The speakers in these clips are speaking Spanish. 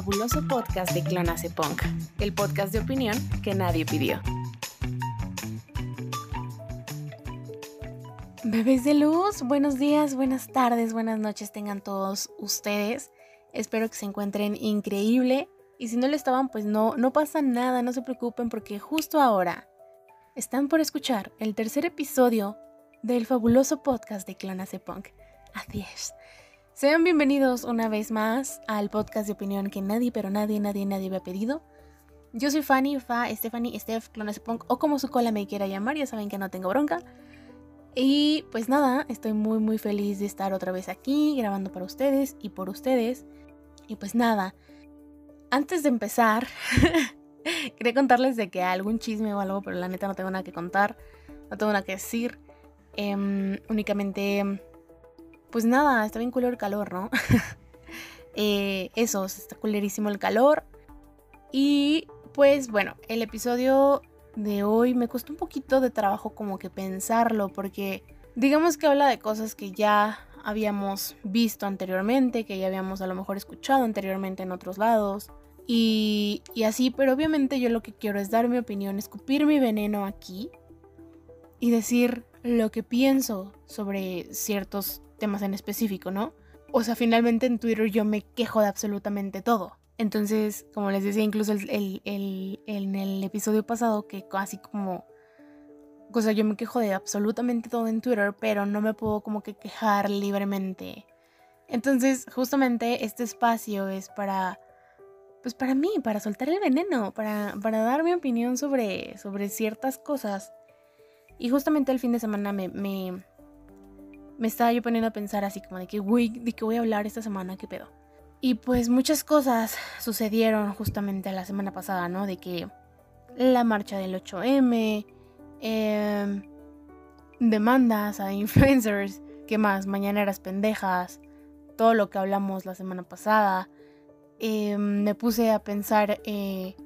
fabuloso podcast de Clonace Punk, el podcast de opinión que nadie pidió. Bebés de luz, buenos días, buenas tardes, buenas noches tengan todos ustedes. Espero que se encuentren increíble y si no lo estaban, pues no, no pasa nada, no se preocupen porque justo ahora están por escuchar el tercer episodio del fabuloso podcast de Clonace Punk. Así es. Sean bienvenidos una vez más al podcast de opinión que nadie, pero nadie, nadie, nadie me ha pedido. Yo soy Fanny, Fa, Stephanie, Steph, Punk o como su cola me quiera llamar, ya saben que no tengo bronca. Y pues nada, estoy muy muy feliz de estar otra vez aquí grabando para ustedes y por ustedes. Y pues nada, antes de empezar, quería contarles de que algún chisme o algo, pero la neta no tengo nada que contar, no tengo nada que decir. Em, únicamente pues nada, está bien culero el calor, ¿no? eh, eso, está culerísimo el calor. Y pues bueno, el episodio de hoy me costó un poquito de trabajo como que pensarlo porque digamos que habla de cosas que ya habíamos visto anteriormente, que ya habíamos a lo mejor escuchado anteriormente en otros lados. Y, y así, pero obviamente yo lo que quiero es dar mi opinión, escupir mi veneno aquí y decir lo que pienso sobre ciertos temas en específico, ¿no? O sea, finalmente en Twitter yo me quejo de absolutamente todo. Entonces, como les decía incluso el, en el episodio pasado, que así como... O sea, yo me quejo de absolutamente todo en Twitter, pero no me puedo como que quejar libremente. Entonces, justamente este espacio es para... Pues para mí, para soltar el veneno, para, para dar mi opinión sobre, sobre ciertas cosas. Y justamente el fin de semana me, me estaba yo poniendo a pensar así como de que, güey, ¿de qué voy a hablar esta semana? ¿Qué pedo? Y pues muchas cosas sucedieron justamente la semana pasada, ¿no? De que la marcha del 8M, em, demandas a influencers, ¿qué más? Mañaneras pendejas, todo lo que hablamos la semana pasada. Em, me puse a pensar eh,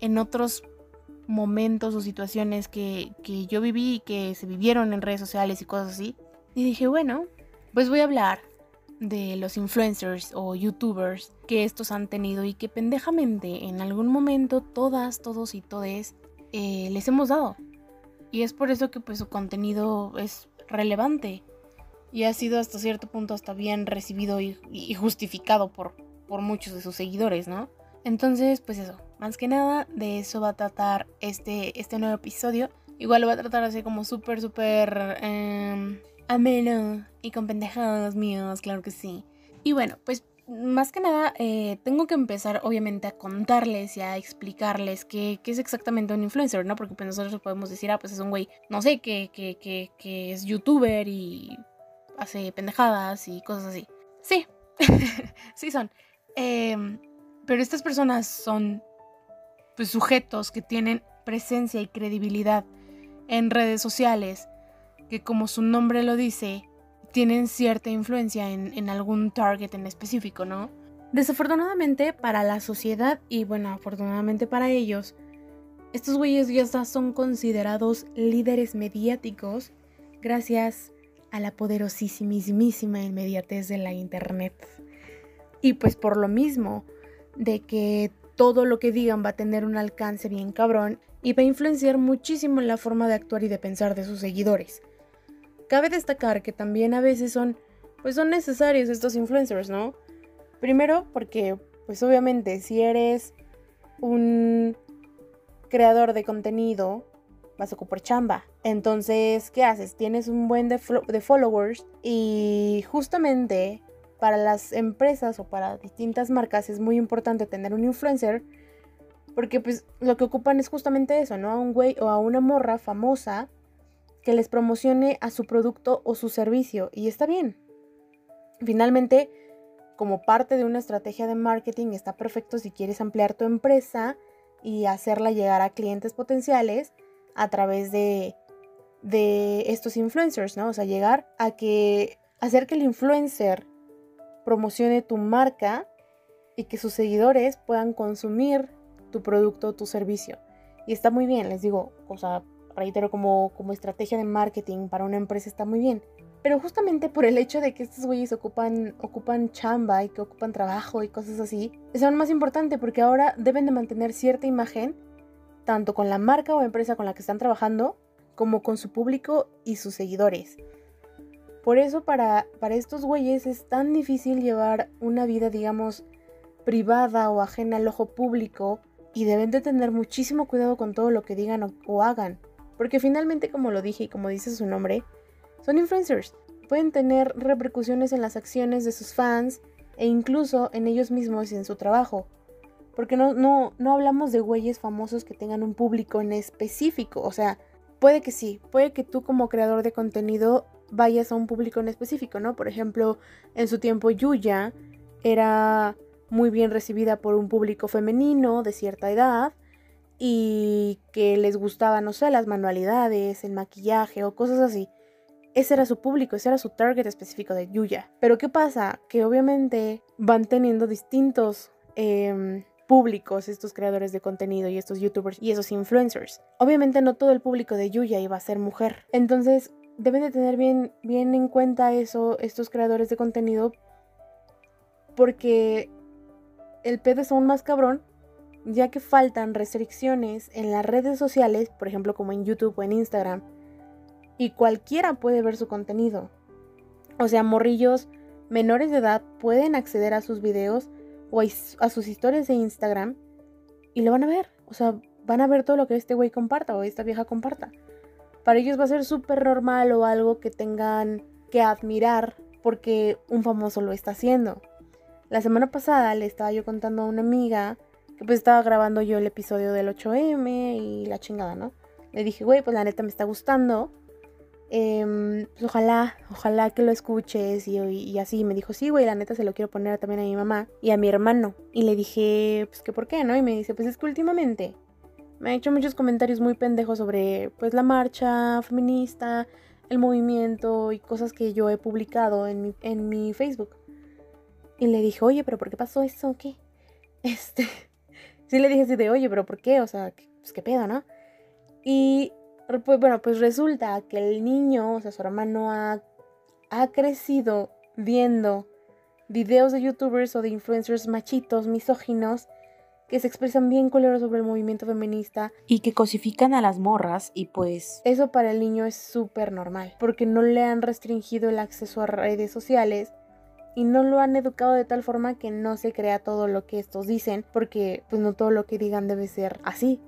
en otros momentos o situaciones que, que yo viví y que se vivieron en redes sociales y cosas así. Y dije, bueno, pues voy a hablar de los influencers o youtubers que estos han tenido y que pendejamente en algún momento todas, todos y todes eh, les hemos dado. Y es por eso que pues su contenido es relevante y ha sido hasta cierto punto hasta bien recibido y, justificado por, por muchos de sus seguidores, ¿no? Entonces, pues eso, más que nada de eso va a tratar este, este nuevo episodio. Igual lo va a tratar así como súper, súper... Em, ameno y con pendejados míos, claro que sí. Y bueno, pues más que nada eh, tengo que empezar obviamente a contarles y a explicarles qué, es exactamente un influencer, ¿no? Porque pues nosotros podemos decir, ah, pues es un güey, no sé, que, que, que, es youtuber y hace pendejadas y cosas así. Sí, sí son. Em, pero estas personas son pues sujetos que tienen presencia y credibilidad en redes sociales que como su nombre lo dice, tienen cierta influencia en, algún target en específico, ¿no? Desafortunadamente para la sociedad y bueno, afortunadamente para ellos, estos güeyes ya son considerados líderes mediáticos gracias a la poderosísima inmediatez de la internet. Y pues por lo mismo, de que todo lo que digan va a tener un alcance bien cabrón y va a influenciar muchísimo en la forma de actuar y de pensar de sus seguidores. Cabe destacar que también a veces son, pues son necesarios estos influencers, ¿no? Primero porque, pues obviamente, si eres un creador de contenido, vas a ocupar chamba. Entonces, ¿qué haces? Tienes un buen de, de followers y justamente para las empresas o para distintas marcas es muy importante tener un influencer porque pues lo que ocupan es justamente eso, ¿no? A un güey o a una morra famosa que les promocione a su producto o su servicio y está bien. Finalmente, como parte de una estrategia de marketing, está perfecto si quieres ampliar tu empresa y hacerla llegar a clientes potenciales a través de, de estos influencers, ¿no? O sea, llegar a que hacer que el influencer promocione tu marca y que sus seguidores puedan consumir tu producto o tu servicio. Y está muy bien, les digo, o sea, reitero, como, como estrategia de marketing para una empresa está muy bien. Pero justamente por el hecho de que estos güeyes ocupan, ocupan chamba y que ocupan trabajo y cosas así, es aún más importante porque ahora deben de mantener cierta imagen, tanto con la marca o empresa con la que están trabajando, como con su público y sus seguidores. Por eso para, para estos güeyes es tan difícil llevar una vida, digamos, privada o ajena al ojo público y deben de tener muchísimo cuidado con todo lo que digan o, o hagan. Porque finalmente, como lo dije y como dice su nombre, son influencers. Pueden tener repercusiones en las acciones de sus fans e incluso en ellos mismos y en su trabajo. Porque no, no, no hablamos de güeyes famosos que tengan un público en específico. O sea, puede que sí, puede que tú como creador de contenido vayas a un público en específico, ¿no? Por ejemplo, en su tiempo Yuya era muy bien recibida por un público femenino de cierta edad y que les gustaba, no sé, las manualidades, el maquillaje o cosas así. Ese era su público, ese era su target específico de Yuya. Pero ¿qué pasa? Que obviamente van teniendo distintos em, públicos estos creadores de contenido y estos youtubers y esos influencers. Obviamente no todo el público de Yuya iba a ser mujer. Entonces deben de tener bien, bien en cuenta eso estos creadores de contenido porque el pedo es aún más cabrón ya que faltan restricciones en las redes sociales, por ejemplo como en YouTube o en Instagram, y cualquiera puede ver su contenido. O sea, morrillos menores de edad pueden acceder a sus videos o a sus historias de Instagram y lo van a ver. O sea, van a ver todo lo que este güey comparta o esta vieja comparta. Para ellos va a ser súper normal o algo que tengan que admirar porque un famoso lo está haciendo. La semana pasada le estaba yo contando a una amiga pues estaba grabando yo el episodio del 8M y la chingada, ¿no? Le dije, güey, pues la neta me está gustando. Em, pues ojalá, ojalá que lo escuches y, y, así. Me dijo, sí, güey, la neta se lo quiero poner también a mi mamá y a mi hermano. Y le dije, pues que por qué, ¿no? Y me dice, pues es que últimamente me ha hecho muchos comentarios muy pendejos sobre, pues, la marcha feminista, el movimiento y cosas que yo he publicado en mi, en mi Facebook. Y le dije, oye, pero ¿por qué pasó eso qué? Este, sí le dije así de, oye, pero ¿por qué? O sea, pues qué pedo, ¿no? Y pues bueno, pues resulta que el niño, o sea, su hermano ha, ha crecido viendo videos de youtubers o de influencers machitos, misóginos, que se expresan bien culeros sobre el movimiento feminista y que cosifican a las morras y pues eso para el niño es súper normal porque no le han restringido el acceso a redes sociales y no lo han educado de tal forma que no se crea todo lo que estos dicen porque pues no todo lo que digan debe ser así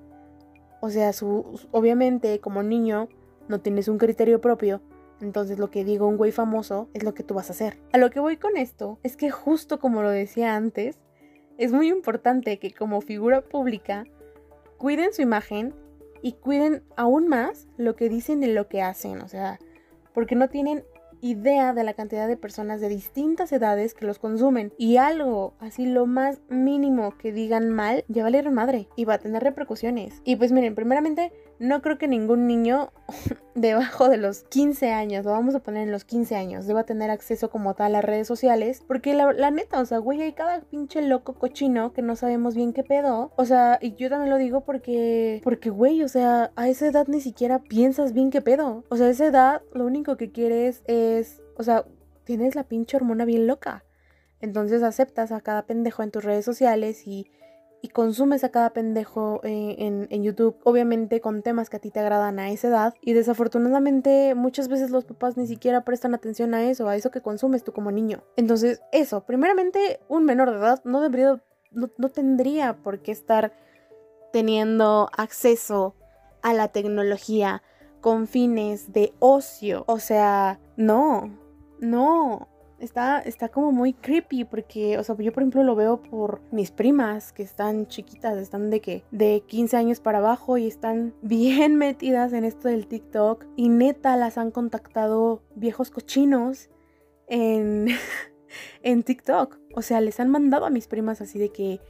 o sea, su, obviamente como niño no tienes un criterio propio, entonces lo que digo un güey famoso es lo que tú vas a hacer. A lo que voy con esto es que justo como lo decía antes, es muy importante que como figura pública cuiden su imagen y cuiden aún más lo que dicen y lo que hacen, o sea, porque no tienen idea de la cantidad de personas de distintas edades que los consumen. Y algo, así lo más mínimo que digan mal, ya va a madre y va a tener repercusiones. Y pues miren, primeramente, no creo que ningún niño debajo de los 15 años, lo vamos a poner en los 15 años, deba tener acceso como tal a redes sociales. Porque la, neta, o sea, güey, hay cada pinche loco cochino que no sabemos bien qué pedo. O sea, y yo también lo digo porque, porque, güey, o sea, a esa edad ni siquiera piensas bien qué pedo. O sea, a esa edad lo único que quieres es, o sea, tienes la pinche hormona bien loca. Entonces aceptas a cada pendejo en tus redes sociales y y consumes a cada pendejo eh, en, YouTube, obviamente con temas que a ti te agradan a esa edad. Y desafortunadamente muchas veces los papás ni siquiera prestan atención a eso, a eso que consumes tú como niño. Entonces, eso, primeramente, un menor de edad no debería, no, no tendría por qué estar teniendo acceso a la tecnología con fines de ocio. O sea, no, no está, está como muy creepy porque, o sea, yo por ejemplo lo veo por mis primas que están chiquitas, están de que de 15 años para abajo y están bien metidas en esto del TikTok y neta las han contactado viejos cochinos en, en TikTok. O sea, les han mandado a mis primas así de que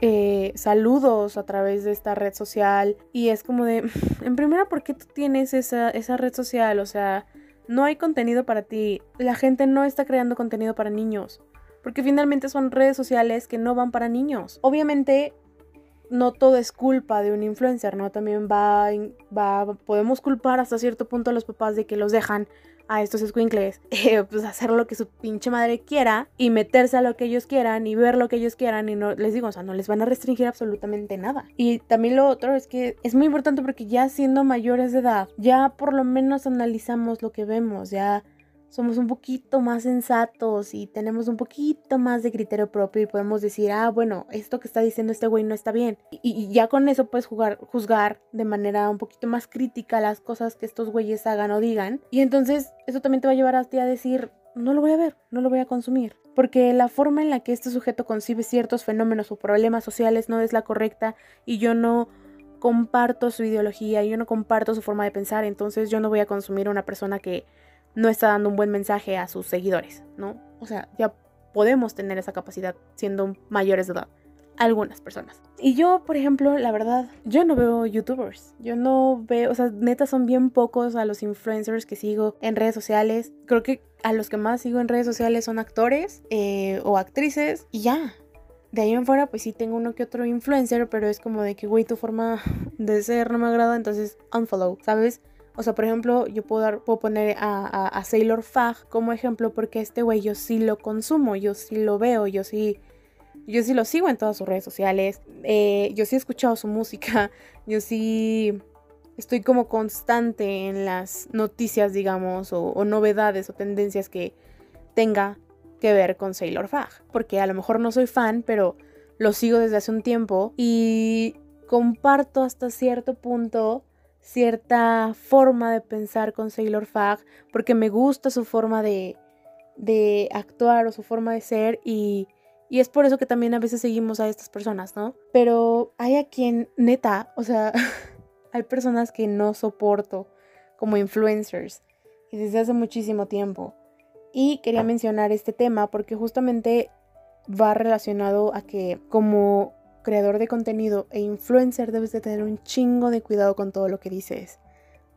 eh, saludos a través de esta red social y es como de, en primera, ¿por qué tú tienes esa, esa red social? O sea, no hay contenido para ti. La gente no está creando contenido para niños. Porque finalmente son redes sociales que no van para niños. Obviamente, no todo es culpa de un influencer, ¿no? También va, va, podemos culpar hasta cierto punto a los papás de que los dejan a estos squinkles, eh, pues hacer lo que su pinche madre quiera y meterse a lo que ellos quieran y ver lo que ellos quieran y no les digo, o sea, no les van a restringir absolutamente nada. Y también lo otro es que es muy importante porque ya siendo mayores de edad, ya por lo menos analizamos lo que vemos, ya somos un poquito más sensatos y tenemos un poquito más de criterio propio y podemos decir, ah, bueno, esto que está diciendo este güey no está bien. Y, ya con eso puedes jugar, juzgar de manera un poquito más crítica las cosas que estos güeyes hagan o digan. Y entonces eso también te va a llevar a ti a decir, no lo voy a ver, no lo voy a consumir. Porque la forma en la que este sujeto concibe ciertos fenómenos o problemas sociales no es la correcta y yo no comparto su ideología, yo no comparto su forma de pensar, entonces yo no voy a consumir a una persona que no está dando un buen mensaje a sus seguidores, ¿no? O sea, ya podemos tener esa capacidad siendo mayores de edad. Algunas personas. Y yo, por ejemplo, la verdad, yo no veo youtubers. Yo no veo, o sea, neta son bien pocos a los influencers que sigo en redes sociales. Creo que a los que más sigo en redes sociales son actores eh, o actrices y ya. De ahí en fuera, pues sí tengo uno que otro influencer, pero es como de que, güey, tu forma de ser no me agrada, entonces unfollow, ¿sabes? O sea, por ejemplo, yo puedo, dar, poner a, Sailor Fag como ejemplo porque este güey yo sí lo consumo, yo sí lo veo, yo sí, yo sí lo sigo en todas sus redes sociales, eh, yo sí he escuchado su música, yo sí estoy como constante en las noticias, digamos, o, o novedades o tendencias que tenga que ver con Sailor Fag. Porque a lo mejor no soy fan, pero lo sigo desde hace un tiempo y comparto hasta cierto punto cierta forma de pensar con Sailor Fag porque me gusta su forma de, de actuar o su forma de ser y, y es por eso que también a veces seguimos a estas personas, ¿no? Pero hay a quien, neta, o sea, hay personas que no soporto como influencers y desde hace muchísimo tiempo. Y quería mencionar este tema porque justamente va relacionado a que como creador de contenido e influencer debes de tener un chingo de cuidado con todo lo que dices.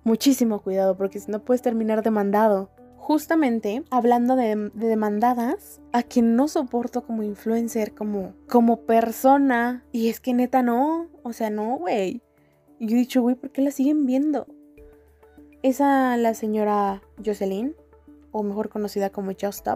Muchísimo cuidado porque si no puedes terminar demandado. Justamente hablando de, demandadas, a quien no soporto como influencer, como, como persona, y es que neta no, o sea, no, güey. Yo he dicho, güey, ¿por qué la siguen viendo? Esa la señora Jocelyn, o mejor conocida como Just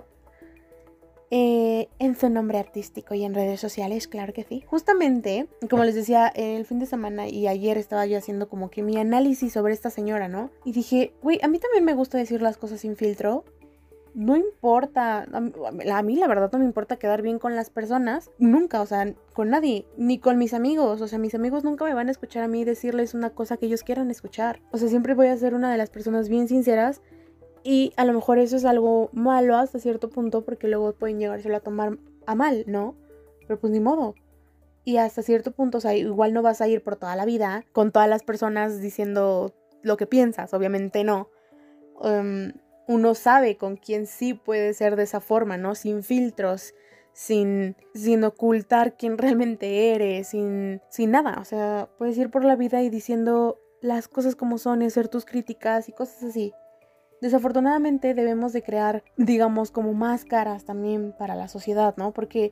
eh, en su nombre artístico y en redes sociales, claro que sí. Justamente, como les decía, el fin de semana y ayer estaba yo haciendo como que mi análisis sobre esta señora, ¿no? Y dije, güey, a mí también me gusta decir las cosas sin filtro. No importa, a mí la verdad no me importa quedar bien con las personas, nunca, o sea, con nadie, ni con mis amigos, o sea, mis amigos nunca me van a escuchar a mí decirles una cosa que ellos quieran escuchar. O sea, siempre voy a ser una de las personas bien sinceras y a lo mejor eso es algo malo hasta cierto punto porque luego pueden llegárselo a tomar a mal, ¿no? Pero pues ni modo. Y hasta cierto punto, o sea, igual no vas a ir por toda la vida con todas las personas diciendo lo que piensas, obviamente no. Em, uno sabe con quién sí puede ser de esa forma, ¿no? Sin filtros, sin, sin ocultar quién realmente eres, sin, sin nada. O sea, puedes ir por la vida y diciendo las cosas como son y hacer tus críticas y cosas así. Desafortunadamente debemos de crear, digamos, como máscaras también para la sociedad, ¿no? Porque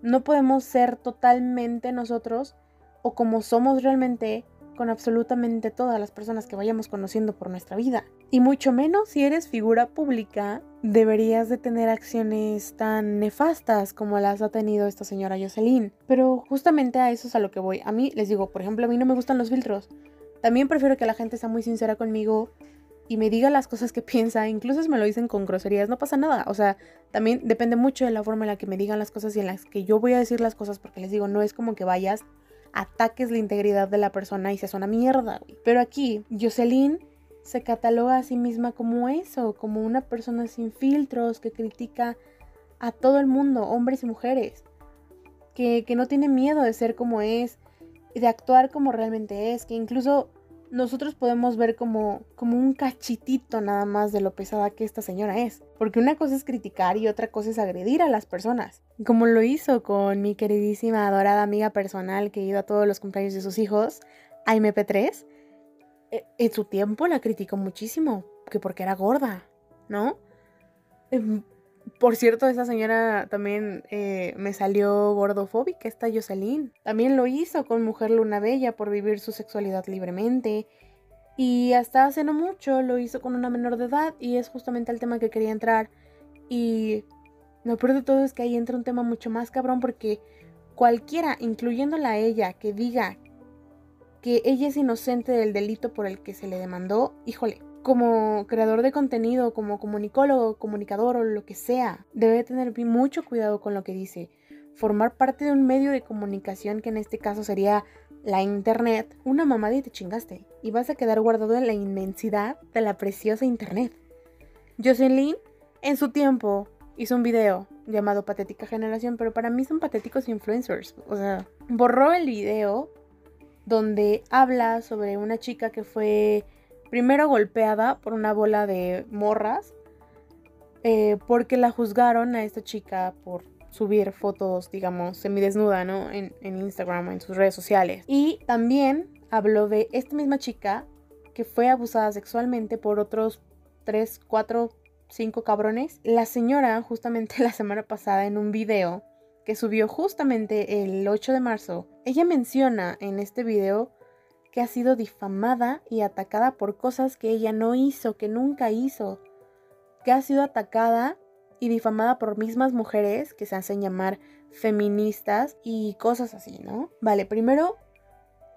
no podemos ser totalmente nosotros o como somos realmente con absolutamente todas las personas que vayamos conociendo por nuestra vida. Y mucho menos si eres figura pública, deberías de tener acciones tan nefastas como las ha tenido esta señora Jocelyn. Pero justamente a eso es a lo que voy. A mí les digo, por ejemplo, a mí no me gustan los filtros. También prefiero que la gente sea muy sincera conmigo y me diga las cosas que piensa, incluso si me lo dicen con groserías, no pasa nada. O sea, también depende mucho de la forma en la que me digan las cosas y en las que yo voy a decir las cosas, porque les digo, no es como que vayas, ataques la integridad de la persona y seas una mierda, Pero aquí, Jocelyn se cataloga a sí misma como eso, como una persona sin filtros que critica a todo el mundo, hombres y mujeres, que, que no tiene miedo de ser como es de actuar como realmente es, que incluso nosotros podemos ver como, como un cachitito nada más de lo pesada que esta señora es. Porque una cosa es criticar y otra cosa es agredir a las personas. Como lo hizo con mi queridísima, adorada amiga personal que iba a todos los cumpleaños de sus hijos, a MP3. E, en su tiempo la criticó muchísimo, que porque era gorda, ¿no? Por cierto, esa señora también eh, me salió gordofóbica, esta Jocelyn. También lo hizo con Mujer Luna Bella por vivir su sexualidad libremente. Y hasta hace no mucho lo hizo con una menor de edad y es justamente el tema que quería entrar. Y lo peor de todo es que ahí entra un tema mucho más cabrón porque cualquiera, incluyéndola a ella, que diga que ella es inocente del delito por el que se le demandó, híjole, como creador de contenido, como comunicólogo, comunicador o lo que sea, debe tener mucho cuidado con lo que dice. Formar parte de un medio de comunicación que en este caso sería la internet, una mamada y te chingaste. Y vas a quedar guardado en la inmensidad de la preciosa internet. Jocelyn, en su tiempo, hizo un video llamado Patética Generación, pero para mí son patéticos influencers. O sea, borró el video donde habla sobre una chica que fue primero golpeada por una bola de morras eh, porque la juzgaron a esta chica por subir fotos, digamos, semidesnuda, ¿no? En, en Instagram, en sus redes sociales. Y también habló de esta misma chica que fue abusada sexualmente por otros 3, 4, 5 cabrones. La señora, justamente la semana pasada, en un video que subió justamente el 8 de marzo, ella menciona en este video que ha sido difamada y atacada por cosas que ella no hizo, que nunca hizo, que ha sido atacada y difamada por mismas mujeres que se hacen llamar feministas y cosas así, ¿no? Vale, primero,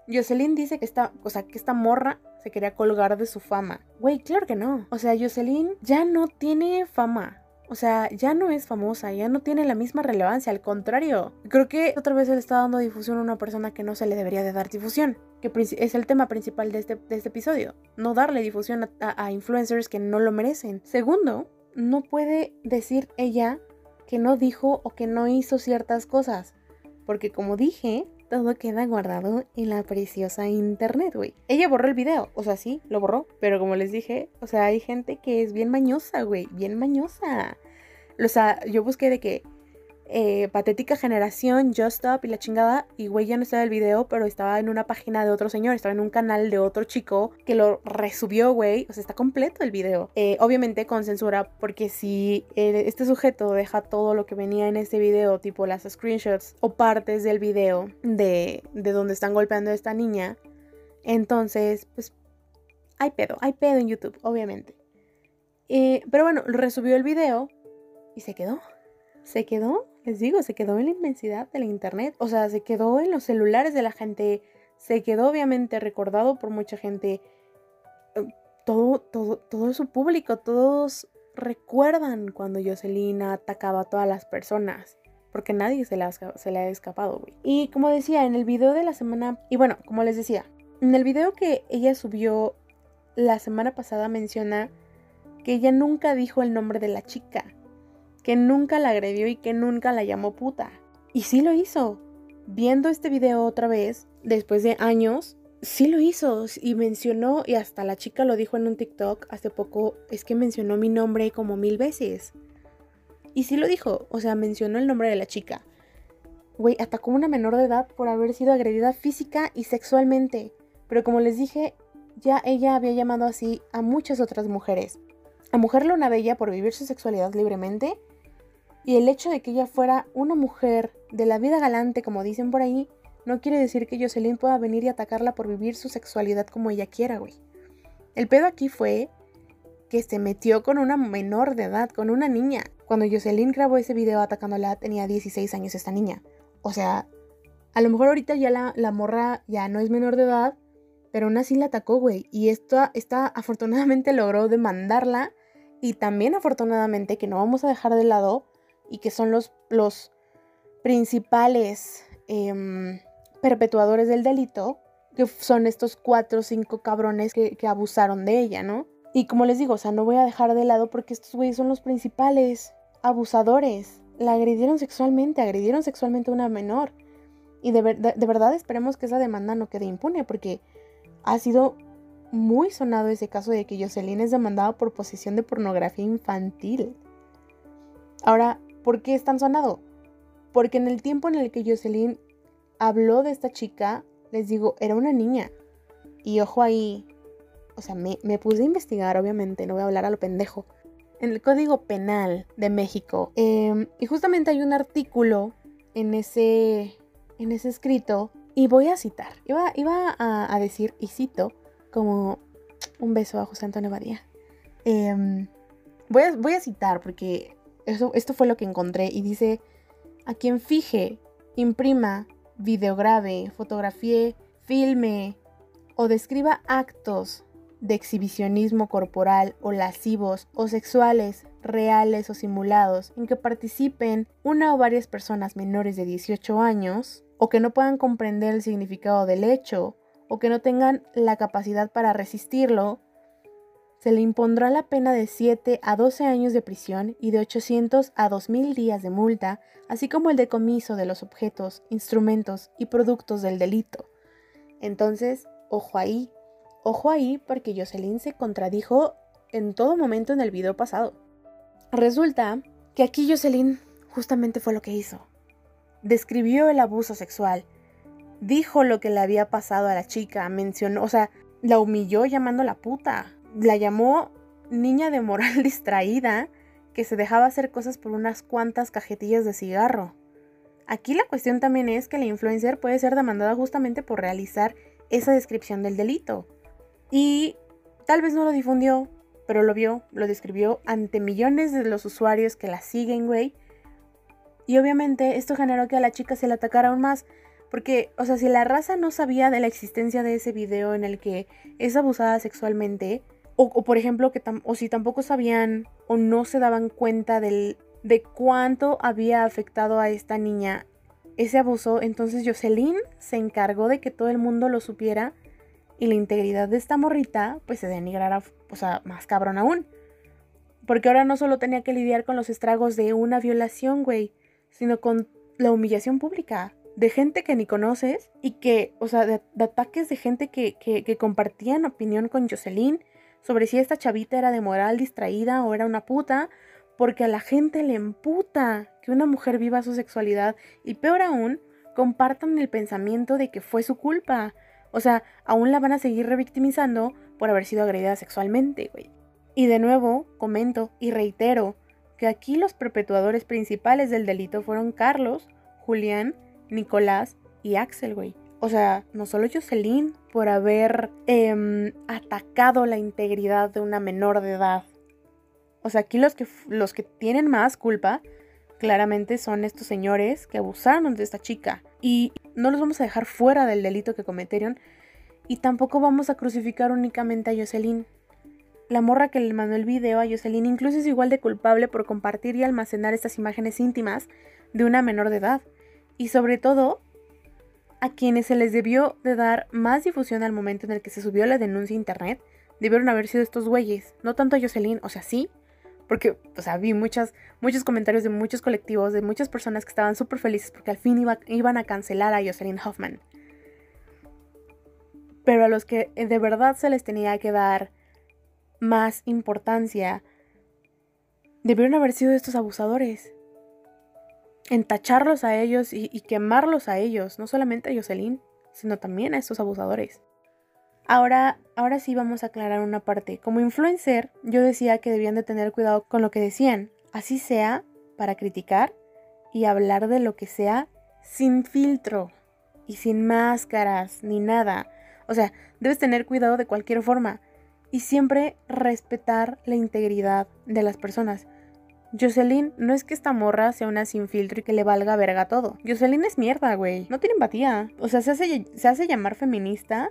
Jocelyn dice que esta, o sea, que esta morra se quería colgar de su fama. Güey, claro que no. O sea, Jocelyn ya no tiene fama. O sea, ya no es famosa, ya no tiene la misma relevancia, al contrario. Creo que otra vez se le está dando difusión a una persona que no se le debería de dar difusión, que es el tema principal de este, este episodio. No darle difusión a influencers que no lo merecen. Segundo, no puede decir ella que no dijo o que no hizo ciertas cosas, porque como dije, todo queda guardado en la preciosa internet, güey. Ella borró el video, o sea, sí, lo borró, pero como les dije, o sea, hay gente que es bien mañosa, güey, bien mañosa. O sea, yo busqué de que eh, patética generación, Just Up y la chingada. Y güey, ya no estaba el video, pero estaba en una página de otro señor, estaba en un canal de otro chico que lo resubió, güey. O sea, está completo el video. Eh, obviamente con censura, porque si este sujeto deja todo lo que venía en este video, tipo las screenshots o partes del video de, de donde están golpeando a esta niña, entonces, pues hay pedo, hay pedo en YouTube, obviamente. Eh, pero bueno, resubió el video y se quedó. Se quedó les digo, se quedó en la inmensidad de la internet. O sea, se quedó en los celulares de la gente. Se quedó obviamente recordado por mucha gente. Eh, todo, todo, todo su público, todos recuerdan cuando Jocelyn atacaba a todas las personas. Porque nadie se, se le ha escapado, güey. Y como decía, en el video de la semana. Y bueno, como les decía, en el video que ella subió la semana pasada menciona que ella nunca dijo el nombre de la chica que nunca la agredió y que nunca la llamó puta. Y sí lo hizo. Viendo este video otra vez, después de años, sí lo hizo y mencionó, y hasta la chica lo dijo en un TikTok hace poco, es que mencionó mi nombre como mil veces. Y sí lo dijo, o sea, mencionó el nombre de la chica. Güey, atacó a una menor de edad por haber sido agredida física y sexualmente. Pero como les dije, ya ella había llamado así a muchas otras mujeres. A Mujer Luna Bella por vivir su sexualidad libremente y el hecho de que ella fuera una mujer de la vida galante, como dicen por ahí, no quiere decir que Jocelyn pueda venir y atacarla por vivir su sexualidad como ella quiera, güey. El pedo aquí fue que se metió con una menor de edad, con una niña. Cuando Jocelyn grabó ese video atacándola, tenía 16 años esta niña. O sea, a lo mejor ahorita ya la, morra ya no es menor de edad, pero aún así la atacó, güey. Y esto, esta afortunadamente logró demandarla. Y también afortunadamente, que no vamos a dejar de lado, y que son los, los principales em, perpetuadores del delito, que son estos cuatro o cinco cabrones que, que, abusaron de ella, ¿no? Y como les digo, o sea, no voy a dejar de lado porque estos güeyes son los principales abusadores. La agredieron sexualmente, agredieron sexualmente a una menor. Y de, de verdad esperemos que esa demanda no quede impune porque ha sido muy sonado ese caso de que Jocelyn es demandada por posesión de pornografía infantil. Ahora, ¿Por qué es tan sonado? Porque en el tiempo en el que Jocelyn habló de esta chica, les digo, era una niña. Y ojo ahí, o sea, me, puse a investigar, obviamente, no voy a hablar a lo pendejo. en el Código Penal de México. Em, y justamente hay un artículo en ese, en ese escrito, y voy a citar, iba, iba a, decir, y cito, como un beso a José Antonio Badía. Em, voy, a, voy, a, citar porque esto fue lo que encontré y dice, a quien fije, imprima, videograve, fotografíe, filme o describa actos de exhibicionismo corporal o lascivos o sexuales, reales o simulados, en que participen una o varias personas menores de 18 años, o que no puedan comprender el significado del hecho, o que no tengan la capacidad para resistirlo, se le impondrá la pena de 7 a 12 años de prisión y de 800 a 2000 días de multa, así como el decomiso de los objetos, instrumentos y productos del delito. Entonces, ojo ahí, Ojo ahí porque Jocelyn se contradijo en todo momento en el video pasado. Resulta que aquí Jocelyn justamente fue lo que hizo. Describió el abuso sexual, dijo lo que le había pasado a la chica, mencionó, o sea, la humilló llamándola puta, la llamó niña de moral distraída que se dejaba hacer cosas por unas cuantas cajetillas de cigarro. Aquí la cuestión también es que la influencer puede ser demandada justamente por realizar esa descripción del delito. Y tal vez no lo difundió, pero lo vio, lo describió ante millones de los usuarios que la siguen, güey. Y obviamente esto generó que a la chica se le atacara aún más. Porque, o sea, si la raza no sabía de la existencia de ese video en el que es abusada sexualmente, o, por ejemplo, que o si tampoco sabían o no se daban cuenta del, de cuánto había afectado a esta niña ese abuso, entonces Jocelyn se encargó de que todo el mundo lo supiera y la integridad de esta morrita pues se denigrara, o sea, más cabrón aún. Porque ahora no solo tenía que lidiar con los estragos de una violación, güey, sino con la humillación pública de gente que ni conoces y que, o sea, de, ataques de gente que, que, que, compartían opinión con Jocelyn sobre si esta chavita era de moral distraída o era una puta, porque a la gente le emputa que una mujer viva su sexualidad y peor aún, compartan el pensamiento de que fue su culpa o sea, aún la van a seguir revictimizando por haber sido agredida sexualmente, güey. Y de nuevo, comento y reitero que aquí los perpetuadores principales del delito fueron Carlos, Julián, Nicolás y Axel, güey. O sea, no solo Jocelyn por haber em, atacado la integridad de una menor de edad. O sea, aquí los que, los que tienen más culpa claramente son estos señores que abusaron de esta chica. Y no los vamos a dejar fuera del delito que cometieron y tampoco vamos a crucificar únicamente a Jocelyn. La morra que le mandó el video a Jocelyn incluso es igual de culpable por compartir y almacenar estas imágenes íntimas de una menor de edad. Y sobre todo, a quienes se les debió de dar más difusión al momento en el que se subió la denuncia a internet, debieron haber sido estos güeyes, no tanto a Jocelyn, o sea, sí, porque, o sea, vi muchos comentarios de muchos colectivos, de muchas personas que estaban súper felices porque al fin iban a cancelar a Jocelyn Hoffman. Pero a los que de verdad se les tenía que dar más importancia, debieron haber sido estos abusadores. Entacharlos a ellos y, quemarlos a ellos, no solamente a Jocelyn, sino también a estos abusadores. Ahora, ahora sí vamos a aclarar una parte. Como influencer, yo decía que debían de tener cuidado con lo que decían, así sea para criticar y hablar de lo que sea sin filtro y sin máscaras ni nada. O sea, debes tener cuidado de cualquier forma y siempre respetar la integridad de las personas. Jocelyn no es que esta morra sea una sin filtro y que le valga verga todo. Jocelyn es mierda, güey. No tiene empatía. O sea, se hace, se hace llamar feminista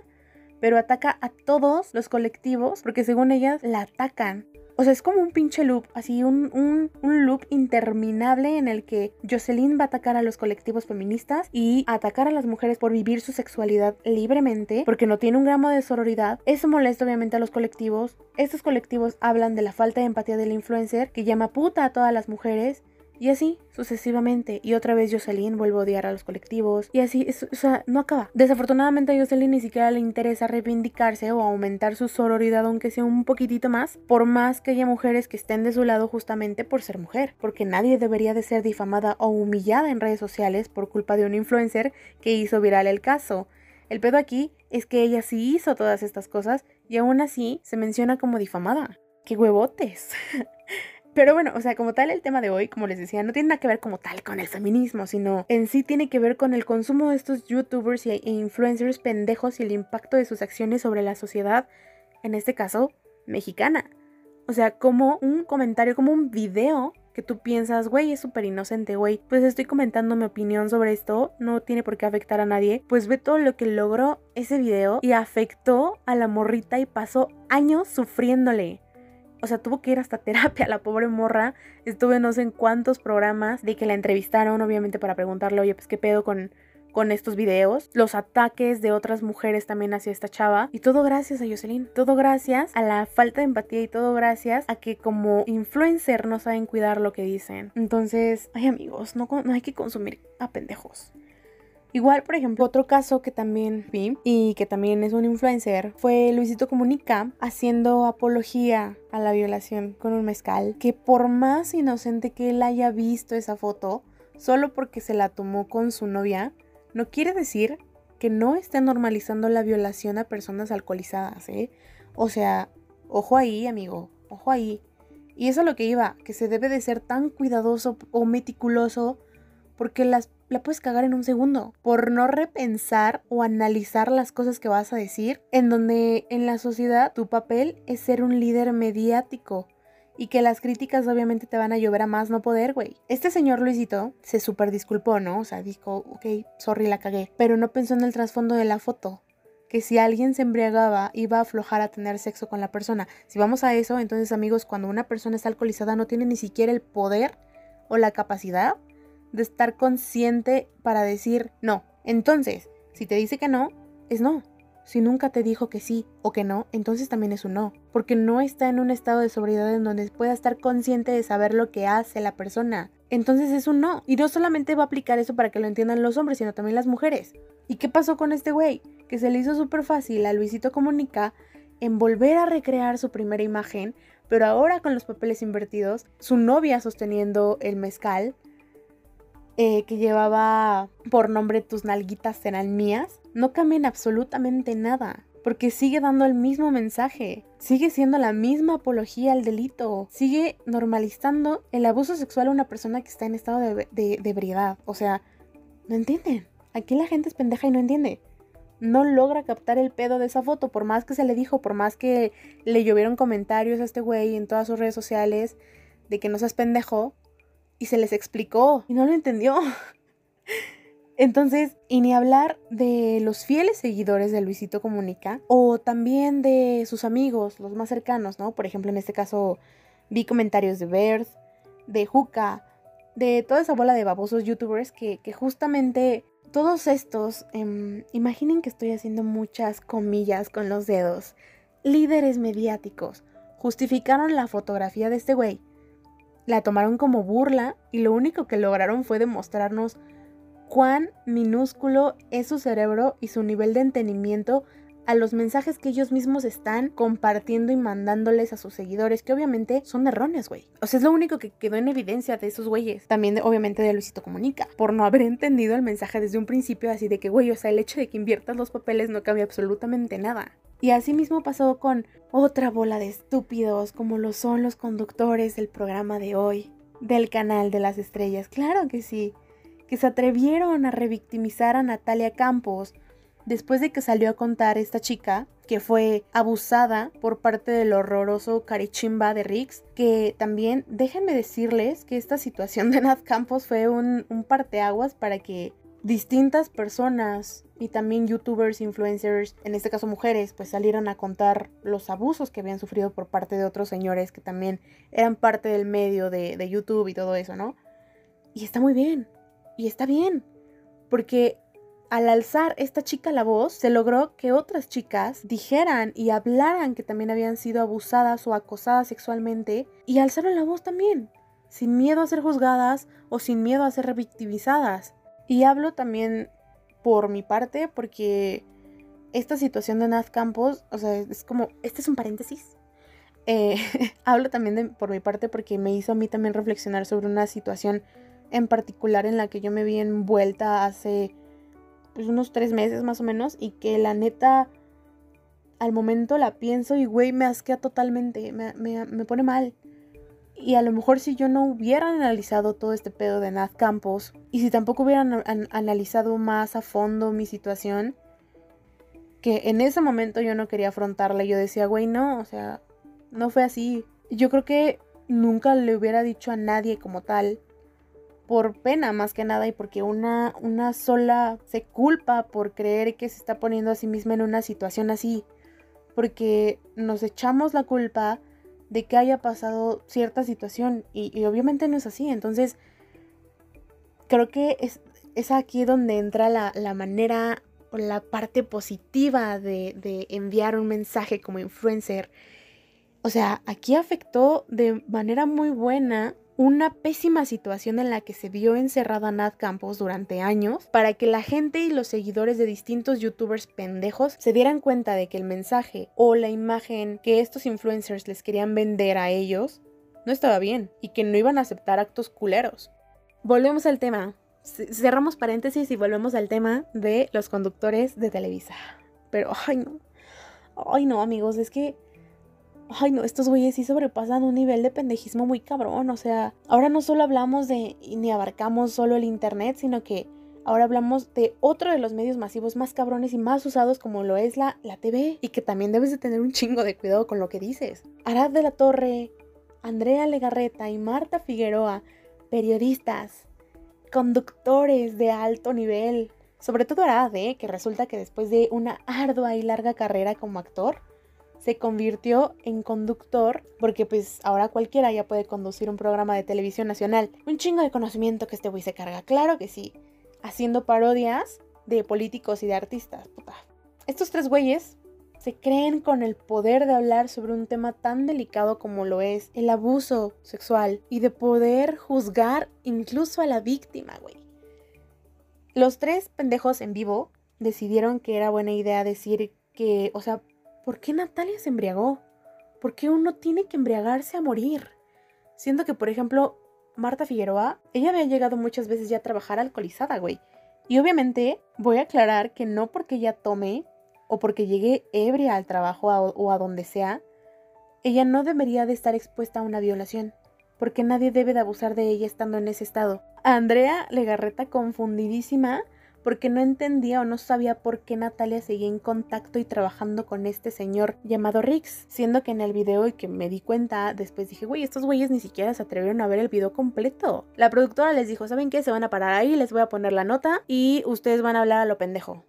pero ataca a todos los colectivos porque según ellas la atacan. O sea, es como un pinche loop, así un, un, un, loop interminable en el que Jocelyn va a atacar a los colectivos feministas y atacar a las mujeres por vivir su sexualidad libremente, porque no tiene un gramo de sororidad. Eso molesta obviamente a los colectivos. Estos colectivos hablan de la falta de empatía del influencer que llama puta a todas las mujeres y así sucesivamente. Y otra vez Jocelyn vuelve a odiar a los colectivos. Y así, o sea, no acaba. Desafortunadamente a Jocelyn ni siquiera le interesa reivindicarse o aumentar su sororidad, aunque sea un poquitito más, por más que haya mujeres que estén de su lado justamente por ser mujer. Porque nadie debería de ser difamada o humillada en redes sociales por culpa de un influencer que hizo viral el caso. El pedo aquí es que ella sí hizo todas estas cosas y aún así se menciona como difamada. ¡Qué huevotes! Pero bueno, o sea, como tal el tema de hoy, como les decía, no tiene nada que ver como tal con el feminismo, sino en sí tiene que ver con el consumo de estos youtubers e influencers pendejos y el impacto de sus acciones sobre la sociedad, en este caso, mexicana. O sea, como un comentario, como un video que tú piensas, güey, es súper inocente, güey. Pues estoy comentando mi opinión sobre esto, no tiene por qué afectar a nadie. Pues ve todo lo que logró ese video y afectó a la morrita y pasó años sufriéndole. O sea, tuvo que ir hasta terapia la pobre morra. Estuve no sé en cuántos programas de que la entrevistaron, obviamente, para preguntarle, oye, pues qué pedo con, con estos videos, los ataques de otras mujeres también hacia esta chava y todo gracias a Jocelyn, todo gracias a la falta de empatía y todo gracias a que como influencer no saben cuidar lo que dicen. Entonces, ay amigos, no, no hay que consumir a pendejos. Igual, por ejemplo, otro caso que también vi y que también es un influencer fue Luisito Comunica haciendo apología a la violación con un mezcal, que por más inocente que él haya visto esa foto, solo porque se la tomó con su novia, no quiere decir que no esté normalizando la violación a personas alcoholizadas, ¿eh? O sea, ojo ahí, amigo, ojo ahí. Y eso es lo que iba, que se debe de ser tan cuidadoso o meticuloso porque las, la puedes cagar en un segundo por no repensar o analizar las cosas que vas a decir, en donde en la sociedad tu papel es ser un líder mediático y que las críticas obviamente te van a llover a más no poder, güey. Este señor Luisito se súper disculpó, ¿no? O sea, dijo, ok, sorry, la cagué. Pero no pensó en el trasfondo de la foto. Que si alguien se embriagaba, iba a aflojar a tener sexo con la persona. Si vamos a eso, entonces amigos, cuando una persona está alcoholizada no tiene ni siquiera el poder o la capacidad de estar consciente para decir no. Entonces, si te dice que no, es no. Si nunca te dijo que sí o que no, entonces también es un no, porque no está en un estado de sobriedad en donde pueda estar consciente de saber lo que hace la persona. Entonces es un no. Y no solamente va a aplicar eso para que lo entiendan los hombres, sino también las mujeres. ¿Y qué pasó con este güey? Que se le hizo súper fácil a Luisito Comunica en volver a recrear su primera imagen, pero ahora con los papeles invertidos, su novia sosteniendo el mezcal, eh, que llevaba por nombre Tus nalguitas serán mías, no cambian absolutamente nada. Porque sigue dando el mismo mensaje, sigue siendo la misma apología al delito, sigue normalizando el abuso sexual a una persona que está en estado de, de, ebriedad. O sea, no entienden. Aquí la gente es pendeja y no entiende. No logra captar el pedo de esa foto, por más que se le dijo, por más que le llovieron comentarios a este güey en todas sus redes sociales de que no seas pendejo, y se les explicó y no lo entendió. Entonces, y ni hablar de los fieles seguidores de Luisito Comunica o también de sus amigos, los más cercanos, ¿no? Por ejemplo, en este caso vi comentarios de Berth, de Juca, de toda esa bola de babosos youtubers que, justamente todos estos, em, imaginen que estoy haciendo muchas comillas con los dedos, líderes mediáticos, justificaron la fotografía de este güey la tomaron como burla y lo único que lograron fue demostrarnos cuán minúsculo es su cerebro y su nivel de entendimiento a los mensajes que ellos mismos están compartiendo y mandándoles a sus seguidores, que obviamente son erróneos, güey. O sea, es lo único que quedó en evidencia de esos güeyes. También, obviamente, de Luisito Comunica, por no haber entendido el mensaje desde un principio, así de que, güey, o sea, el hecho de que inviertas los papeles no cambia absolutamente nada. Y así mismo pasó con otra bola de estúpidos como lo son los conductores del programa de hoy, del canal de las estrellas. Claro que sí, que se atrevieron a revictimizar a Natalia Campos después de que salió a contar esta chica que fue abusada por parte del horroroso carichimba de Rix, que también déjenme decirles que esta situación de Nat Campos fue un, un parteaguas para que distintas personas y también youtubers, influencers, en este caso mujeres, pues salieron a contar los abusos que habían sufrido por parte de otros señores que también eran parte del medio de, de YouTube y todo eso, ¿no? Y está muy bien, y está bien, porque al alzar esta chica la voz, se logró que otras chicas dijeran y hablaran que también habían sido abusadas o acosadas sexualmente y alzaron la voz también, sin miedo a ser juzgadas o sin miedo a ser revictimizadas. Y hablo también por mi parte porque esta situación de Naz Campos, o sea, es como, este es un paréntesis. Eh, hablo también por mi parte porque me hizo a mí también reflexionar sobre una situación en particular en la que yo me vi envuelta hace pues unos tres meses más o menos y que la neta al momento la pienso y güey me asquea totalmente, me, me, me pone mal. Y a lo mejor si yo no hubiera analizado todo este pedo de Nat Campos y si tampoco hubieran analizado más a fondo mi situación, que en ese momento yo no quería afrontarla, yo decía, güey, no, o sea, no fue así. Yo creo que nunca le hubiera dicho a nadie como tal, por pena más que nada y porque una, una sola se culpa por creer que se está poniendo a sí misma en una situación así, porque nos echamos la culpa de que haya pasado cierta situación y, obviamente no es así, entonces creo que es, es aquí donde entra la, la manera o la parte positiva de, de enviar un mensaje como influencer. O sea, aquí afectó de manera muy buena una pésima situación en la que se vio encerrada Nat Campos durante años para que la gente y los seguidores de distintos youtubers pendejos se dieran cuenta de que el mensaje o la imagen que estos influencers les querían vender a ellos no estaba bien y que no iban a aceptar actos culeros. Volvemos al tema. Cerramos paréntesis y volvemos al tema de los conductores de Televisa. Pero, ay no. Ay no, amigos, es que ay no, estos güeyes sí sobrepasan un nivel de pendejismo muy cabrón. O sea, ahora no solo hablamos de ni abarcamos solo el internet, sino que ahora hablamos de otro de los medios masivos más cabrones y más usados como lo es la, la TV. Y que también debes de tener un chingo de cuidado con lo que dices. Arad de la Torre, Andrea Legarreta y Marta Figueroa, periodistas, conductores de alto nivel. Sobre todo Arad, ¿eh? que resulta que después de una ardua y larga carrera como actor, se convirtió en conductor, porque pues ahora cualquiera ya puede conducir un programa de televisión nacional. Un chingo de conocimiento que este güey se carga, claro que sí. Haciendo parodias de políticos y de artistas, puta. Estos tres güeyes se creen con el poder de hablar sobre un tema tan delicado como lo es el abuso sexual y de poder juzgar incluso a la víctima, güey. Los tres pendejos en vivo decidieron que era buena idea decir que, o sea, ¿por qué Natalia se embriagó? ¿Por qué uno tiene que embriagarse a morir? Siendo que, por ejemplo, Marta Figueroa, ella había llegado muchas veces ya a trabajar alcoholizada, güey. Y obviamente voy a aclarar que no porque ella tome o porque llegue ebria al trabajo o a donde sea, ella no debería de estar expuesta a una violación, porque nadie debe de abusar de ella estando en ese estado. Andrea Legarreta confundidísima porque no entendía o no sabía por qué Natalia seguía en contacto y trabajando con este señor llamado Rix, siendo que en el video y que me di cuenta, después dije, güey, estos güeyes ni siquiera se atrevieron a ver el video completo. La productora les dijo, ¿saben qué? Se van a parar ahí, les voy a poner la nota y ustedes van a hablar a lo pendejo.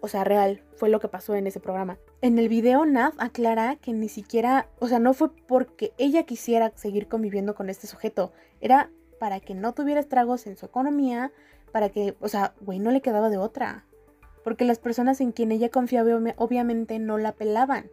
O sea, real, fue lo que pasó en ese programa. En el video, Nav aclara que ni siquiera, o sea, no fue porque ella quisiera seguir conviviendo con este sujeto, era para que no tuviera estragos en su economía, para que, o sea, güey, no le quedaba de otra. Porque las personas en quien ella confiaba obviamente no la pelaban.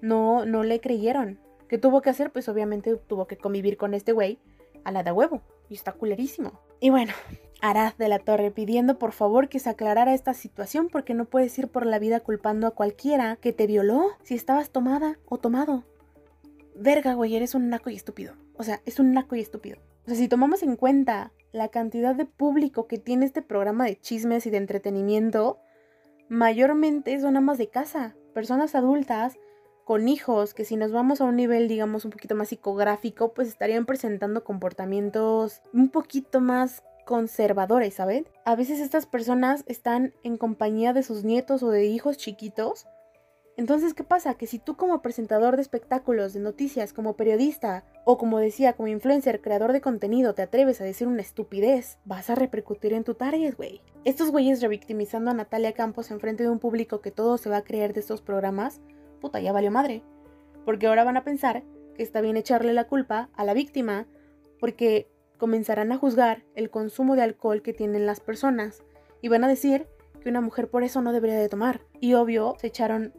No, no le creyeron. ¿Qué tuvo que hacer? Pues obviamente tuvo que convivir con este güey a la de huevo. Y está culerísimo. Y bueno, Arad de la Torre pidiendo por favor que se aclarara esta situación porque no puedes ir por la vida culpando a cualquiera que te violó si estabas tomada o tomado. Verga, güey, eres un naco y estúpido. O sea, es un naco y estúpido. O sea, si tomamos en cuenta la cantidad de público que tiene este programa de chismes y de entretenimiento, mayormente son amas de casa, personas adultas con hijos que si nos vamos a un nivel digamos un poquito más psicográfico, pues estarían presentando comportamientos un poquito más conservadores, ¿saben? A veces estas personas están en compañía de sus nietos o de hijos chiquitos entonces, ¿qué pasa? Que si tú como presentador de espectáculos, de noticias, como periodista, o como decía, como influencer, creador de contenido, te atreves a decir una estupidez, vas a repercutir en tu target, güey. Estos güeyes revictimizando a Natalia Campos en frente de un público que todo se va a creer de estos programas, puta, ya valió madre. Porque ahora van a pensar que está bien echarle la culpa a la víctima, porque comenzarán a juzgar el consumo de alcohol que tienen las personas, y van a decir que una mujer por eso no debería de tomar. Y obvio, se echaron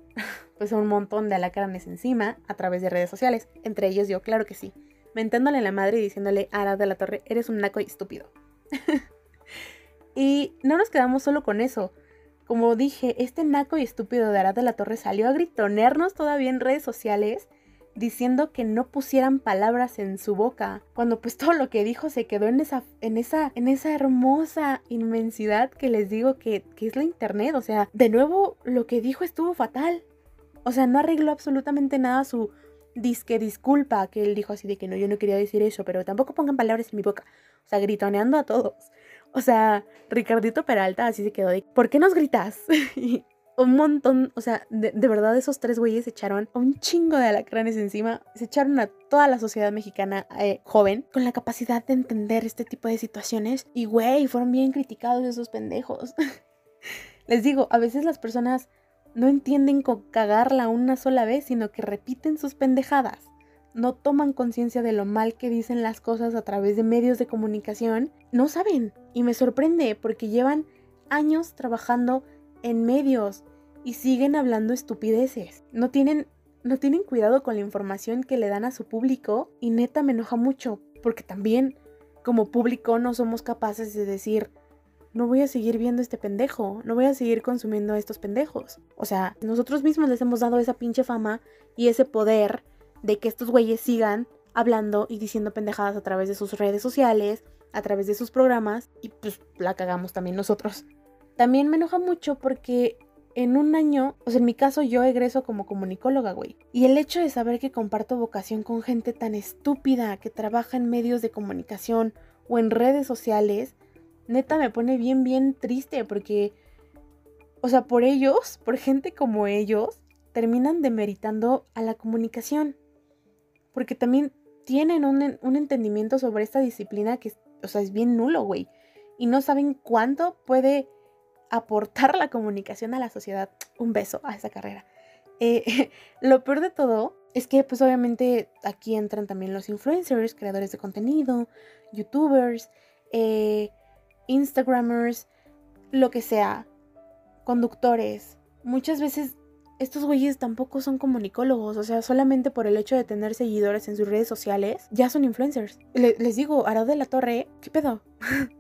pues un montón de alacranes encima a través de redes sociales. Entre ellos yo, claro que sí. Mentándole a la madre y diciéndole, Ara de la Torre, eres un naco y estúpido. y no nos quedamos solo con eso. Como dije, este naco y estúpido de Arad de la Torre salió a gritonearnos todavía en redes sociales diciendo que no pusieran palabras en su boca, cuando pues todo lo que dijo se quedó en esa, en esa, en esa hermosa inmensidad que les digo que, que es la internet. O sea, de nuevo lo que dijo estuvo fatal. O sea, no arregló absolutamente nada su disque disculpa que él dijo así de que no, yo no quería decir eso, pero tampoco pongan palabras en mi boca. O sea, gritoneando a todos. O sea, Ricardito Peralta así se quedó de, ¿por qué nos gritas? un montón, o sea, de, verdad esos tres güeyes se echaron un chingo de alacranes encima, se echaron a toda la sociedad mexicana eh, joven con la capacidad de entender este tipo de situaciones y güey, fueron bien criticados esos pendejos. Les digo, a veces las personas no entienden con cagarla una sola vez, sino que repiten sus pendejadas. No toman conciencia de lo mal que dicen las cosas a través de medios de comunicación. No saben. Y me sorprende porque llevan años trabajando en medios y siguen hablando estupideces. No tienen, no tienen cuidado con la información que le dan a su público y neta me enoja mucho porque también como público no somos capaces de decir no voy a seguir viendo este pendejo, no voy a seguir consumiendo a estos pendejos. O sea, nosotros mismos les hemos dado esa pinche fama y ese poder de que estos güeyes sigan hablando y diciendo pendejadas a través de sus redes sociales, a través de sus programas y pues la cagamos también nosotros. También me enoja mucho porque en un año, o sea, en mi caso yo egreso como comunicóloga, güey. Y el hecho de saber que comparto vocación con gente tan estúpida que trabaja en medios de comunicación o en redes sociales, neta me pone bien, bien triste porque, o sea, por ellos, por gente como ellos, terminan demeritando a la comunicación. Porque también tienen un, un entendimiento sobre esta disciplina que, o sea, es bien nulo, güey. Y no saben cuánto puede aportar la comunicación a la sociedad. Un beso a esa carrera. Eh, lo peor de todo es que pues obviamente aquí entran también los influencers, creadores de contenido, youtubers, eh, instagramers, lo que sea, conductores. Muchas veces estos güeyes tampoco son comunicólogos, o sea, solamente por el hecho de tener seguidores en sus redes sociales, ya son influencers. les digo, Arad de la Torre, ¿qué pedo?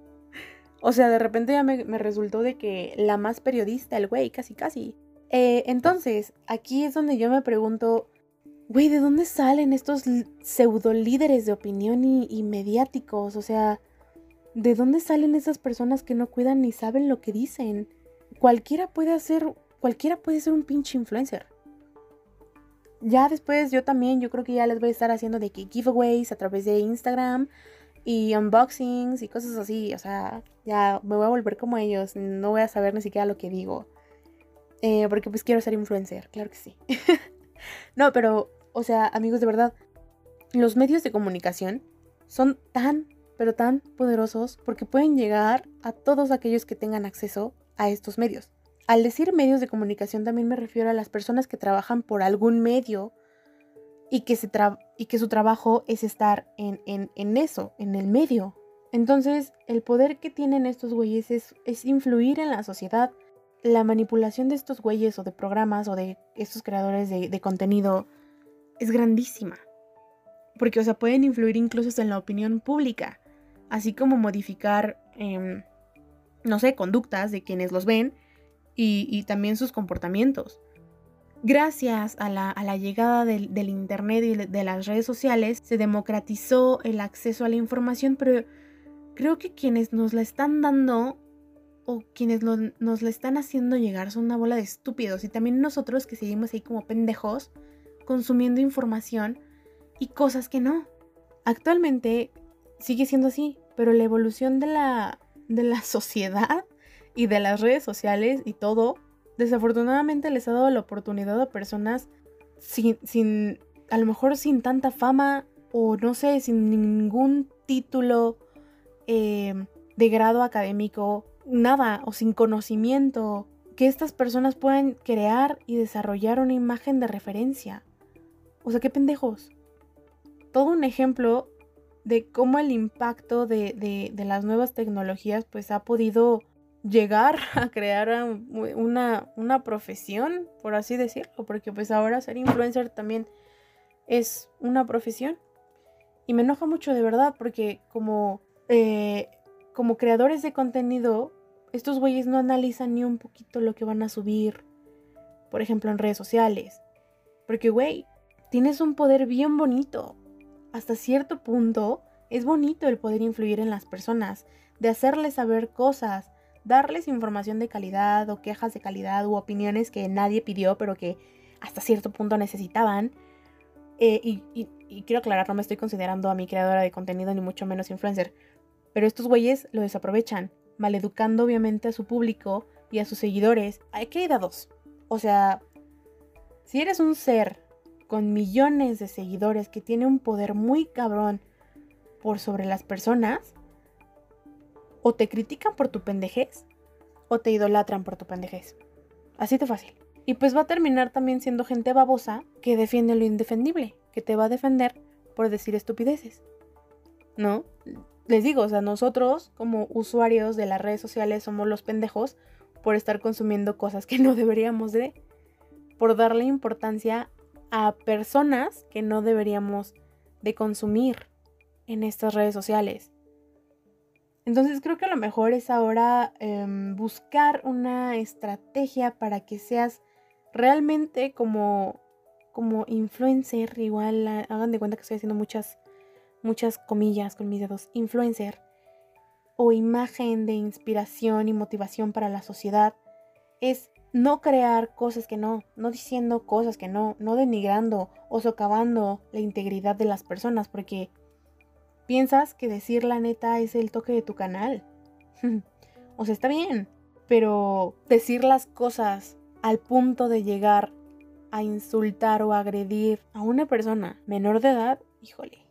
O sea, de repente ya me, resultó de que la más periodista, el güey, casi casi. Eh, entonces, aquí es donde yo me pregunto, güey, ¿de dónde salen estos pseudo líderes de opinión y, mediáticos? O sea, ¿de dónde salen esas personas que no cuidan ni saben lo que dicen? Cualquiera puede hacer, cualquiera puede ser un pinche influencer. Ya después yo también, yo creo que ya les voy a estar haciendo de giveaways a través de Instagram y unboxings y cosas así. O sea, ya me voy a volver como ellos. No voy a saber ni siquiera lo que digo. Eh, porque pues quiero ser influencer, claro que sí. no, pero, o sea, amigos, de verdad, los medios de comunicación son tan, pero tan poderosos porque pueden llegar a todos aquellos que tengan acceso a estos medios. Al decir medios de comunicación también me refiero a las personas que trabajan por algún medio y que, se y que su trabajo es estar en, en, eso, en el medio. Entonces, el poder que tienen estos güeyes es, influir en la sociedad. La manipulación de estos güeyes o de programas o de estos creadores de, contenido es grandísima. Porque, o sea, pueden influir incluso en la opinión pública, así como modificar, em, no sé, conductas de quienes los ven y, y también sus comportamientos gracias a la, llegada del, Internet y de las redes sociales, se democratizó el acceso a la información, pero creo que quienes nos la están dando o quienes nos la están haciendo llegar son una bola de estúpidos y también nosotros que seguimos ahí como pendejos consumiendo información y cosas que no. Actualmente sigue siendo así, pero la evolución de la, de la sociedad y de las redes sociales y todo desafortunadamente les ha dado la oportunidad a personas sin, sin, a lo mejor sin tanta fama o no sé, sin ningún título eh, de grado académico, nada, o sin conocimiento, que estas personas puedan crear y desarrollar una imagen de referencia. O sea, qué pendejos. Todo un ejemplo de cómo el impacto de, de, de las nuevas tecnologías pues ha podido llegar a crear una, una profesión, por así decirlo, porque pues ahora ser influencer también es una profesión. Y me enoja mucho de verdad porque como, eh, como creadores de contenido, estos güeyes no analizan ni un poquito lo que van a subir, por ejemplo, en redes sociales. Porque, güey, tienes un poder bien bonito. Hasta cierto punto es bonito el poder influir en las personas, de hacerles saber cosas, darles información de calidad o quejas de calidad u opiniones que nadie pidió pero que hasta cierto punto necesitaban. Eh, y, y quiero aclarar, no me estoy considerando a mi creadora de contenido ni mucho menos influencer. Pero estos güeyes lo desaprovechan, maleducando obviamente a su público y a sus seguidores. Hay que ir a dos. O sea, si eres un ser con millones de seguidores que tiene un poder muy cabrón por sobre las personas, o te critican por tu pendejez, o te idolatran por tu pendejez. Así de fácil. Y pues va a terminar también siendo gente babosa que defiende lo indefendible, que te va a defender por decir estupideces. ¿No? Les digo, o sea, nosotros como usuarios de las redes sociales somos los pendejos por estar consumiendo cosas que no deberíamos de, por darle importancia a personas que no deberíamos de consumir en estas redes sociales. Entonces creo que a lo mejor es ahora em, buscar una estrategia para que seas realmente como, como influencer, igual hagan de cuenta que estoy haciendo muchas, muchas comillas con mis dedos, influencer o imagen de inspiración y motivación para la sociedad, es no crear cosas que no, no diciendo cosas que no, no denigrando o socavando la integridad de las personas, porque piensas que decir la neta es el toque de tu canal. o sea, está bien, pero decir las cosas al punto de llegar a insultar o agredir a una persona menor de edad, híjole.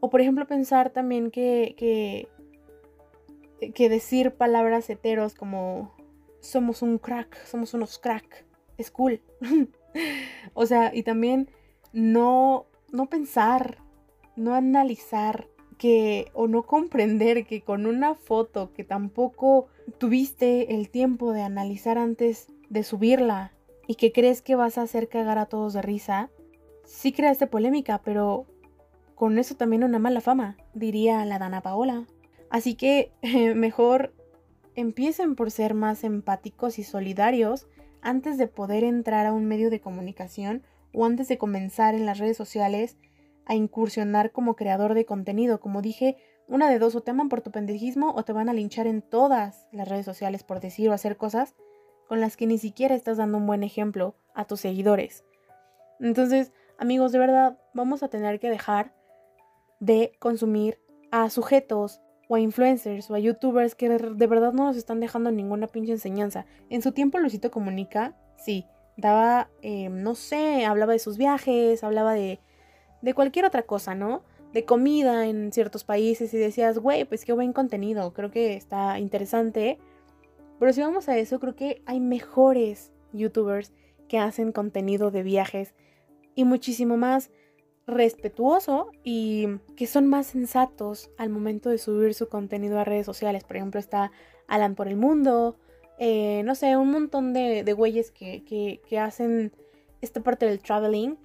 O por ejemplo pensar también que, que, que decir palabras heteros como somos un crack, somos unos crack, es cool. o sea, y también no, no pensar, no analizar que o no comprender que con una foto que tampoco tuviste el tiempo de analizar antes de subirla y que crees que vas a hacer cagar a todos de risa, sí creaste polémica, pero con eso también una mala fama, diría la Dana Paola. Así que mejor empiecen por ser más empáticos y solidarios antes de poder entrar a un medio de comunicación o antes de comenzar en las redes sociales a incursionar como creador de contenido. Como dije, una de dos, o te aman por tu pendejismo o te van a linchar en todas las redes sociales por decir o hacer cosas con las que ni siquiera estás dando un buen ejemplo a tus seguidores. Entonces, amigos, de verdad, vamos a tener que dejar de consumir a sujetos o a influencers o a youtubers que de verdad no nos están dejando ninguna pinche enseñanza. En su tiempo Luisito Comunica, sí, daba, eh, no sé, hablaba de sus viajes, hablaba de de cualquier otra cosa, ¿no? De comida en ciertos países y decías, güey, pues qué buen contenido, creo que está interesante. Pero si vamos a eso, creo que hay mejores youtubers que hacen contenido de viajes y muchísimo más respetuoso y que son más sensatos al momento de subir su contenido a redes sociales. Por ejemplo, está Alan por el Mundo, eh, no sé, un montón de, de güeyes que, que, hacen esta parte del traveling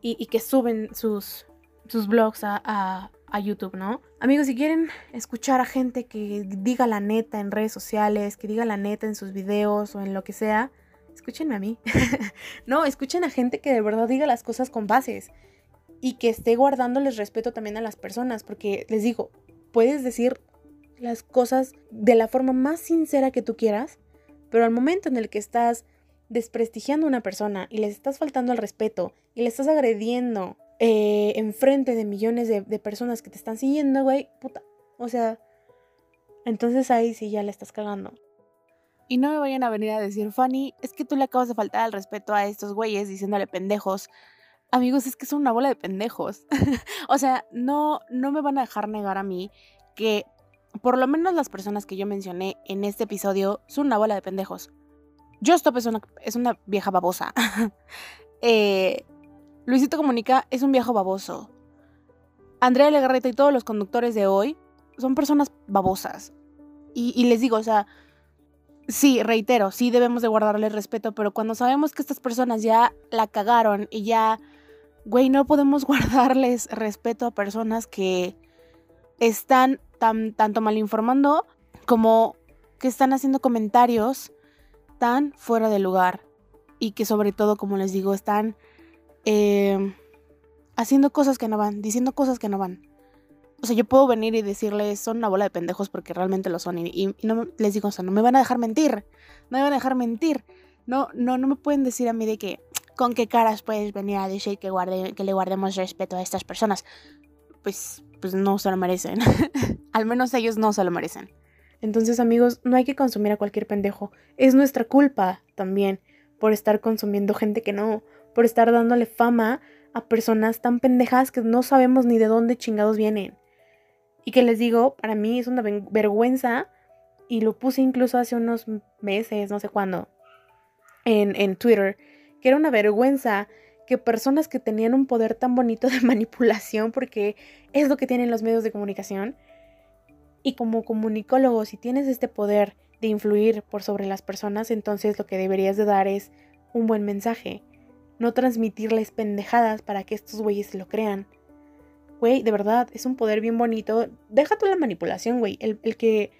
y, que suben sus, sus blogs a, YouTube, ¿no? Amigos, si quieren escuchar a gente que diga la neta en redes sociales, que diga la neta en sus videos o en lo que sea, escúchenme a mí. no, escuchen a gente que de verdad diga las cosas con bases y que esté guardándoles respeto también a las personas, porque les digo, puedes decir las cosas de la forma más sincera que tú quieras, pero al momento en el que estás desprestigiando a una persona y les estás faltando al respeto y le estás agrediendo eh, enfrente de millones de, personas que te están siguiendo, güey, puta. O sea, entonces ahí sí ya le estás cagando. Y no me vayan a venir a decir, Fanny, es que tú le acabas de faltar al respeto a estos güeyes diciéndole pendejos. Amigos, es que son una bola de pendejos. o sea, no, no me van a dejar negar a mí que por lo menos las personas que yo mencioné en este episodio son una bola de pendejos. Stop es una, es una vieja babosa. eh, Luisito Comunica es un viejo baboso. Andrea Legarreta y todos los conductores de hoy son personas babosas. Y, les digo, o sea, sí, reitero, sí debemos de guardarle respeto, pero cuando sabemos que estas personas ya la cagaron y ya, güey, no podemos guardarles respeto a personas que están tan, tanto mal informando como que están haciendo comentarios tan fuera de lugar y que sobre todo, como les digo, están eh, haciendo cosas que no van, diciendo cosas que no van. O sea, yo puedo venir y decirles, son una bola de pendejos porque realmente lo son. Y, no les digo, o sea, no me van a dejar mentir. No me van a dejar mentir. No, no, no me pueden decir a mí de que, ¿con qué caras puedes venir a decir que, guarde, que le guardemos respeto a estas personas? Pues, pues no se lo merecen. Al menos ellos no se lo merecen. Entonces, amigos, no hay que consumir a cualquier pendejo. Es nuestra culpa también por estar consumiendo gente que no, por estar dándole fama a personas tan pendejas que no sabemos ni de dónde chingados vienen. Y que les digo, para mí es una vergüenza, y lo puse incluso hace unos meses, no sé cuándo, en, en Twitter, que era una vergüenza que personas que tenían un poder tan bonito de manipulación, porque es lo que tienen los medios de comunicación, y como comunicólogo, si tienes este poder de influir por sobre las personas, entonces lo que deberías de dar es un buen mensaje, no transmitirles pendejadas para que estos güeyes lo crean. Güey, de verdad, es un poder bien bonito. Deja la manipulación, güey. El, el, que,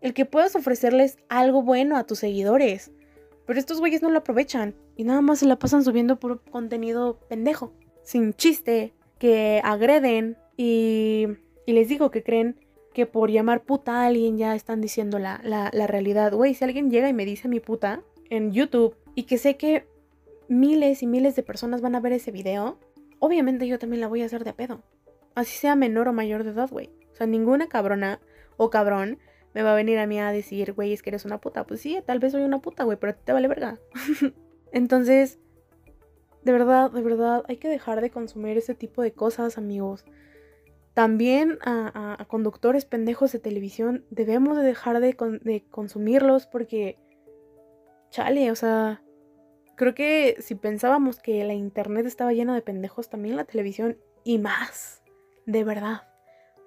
el que puedas ofrecerles algo bueno a tus seguidores. Pero estos güeyes no lo aprovechan y nada más se la pasan subiendo por contenido pendejo, sin chiste, que agreden y, y les digo que creen que por llamar puta a alguien ya están diciendo la, la, realidad. Güey, si alguien llega y me dice mi puta en YouTube y que sé que miles y miles de personas van a ver ese video, obviamente yo también la voy a hacer de pedo. Así sea menor o mayor de edad, güey. O sea, ninguna cabrona o cabrón me va a venir a mí a decir, güey, es que eres una puta. Pues sí, tal vez soy una puta, güey, pero a ti te vale verga. Entonces, de verdad, de verdad, hay que dejar de consumir ese tipo de cosas, amigos. También a, conductores pendejos de televisión debemos de dejar de, de consumirlos porque, chale, o sea, creo que si pensábamos que la internet estaba llena de pendejos, también la televisión y más, de verdad,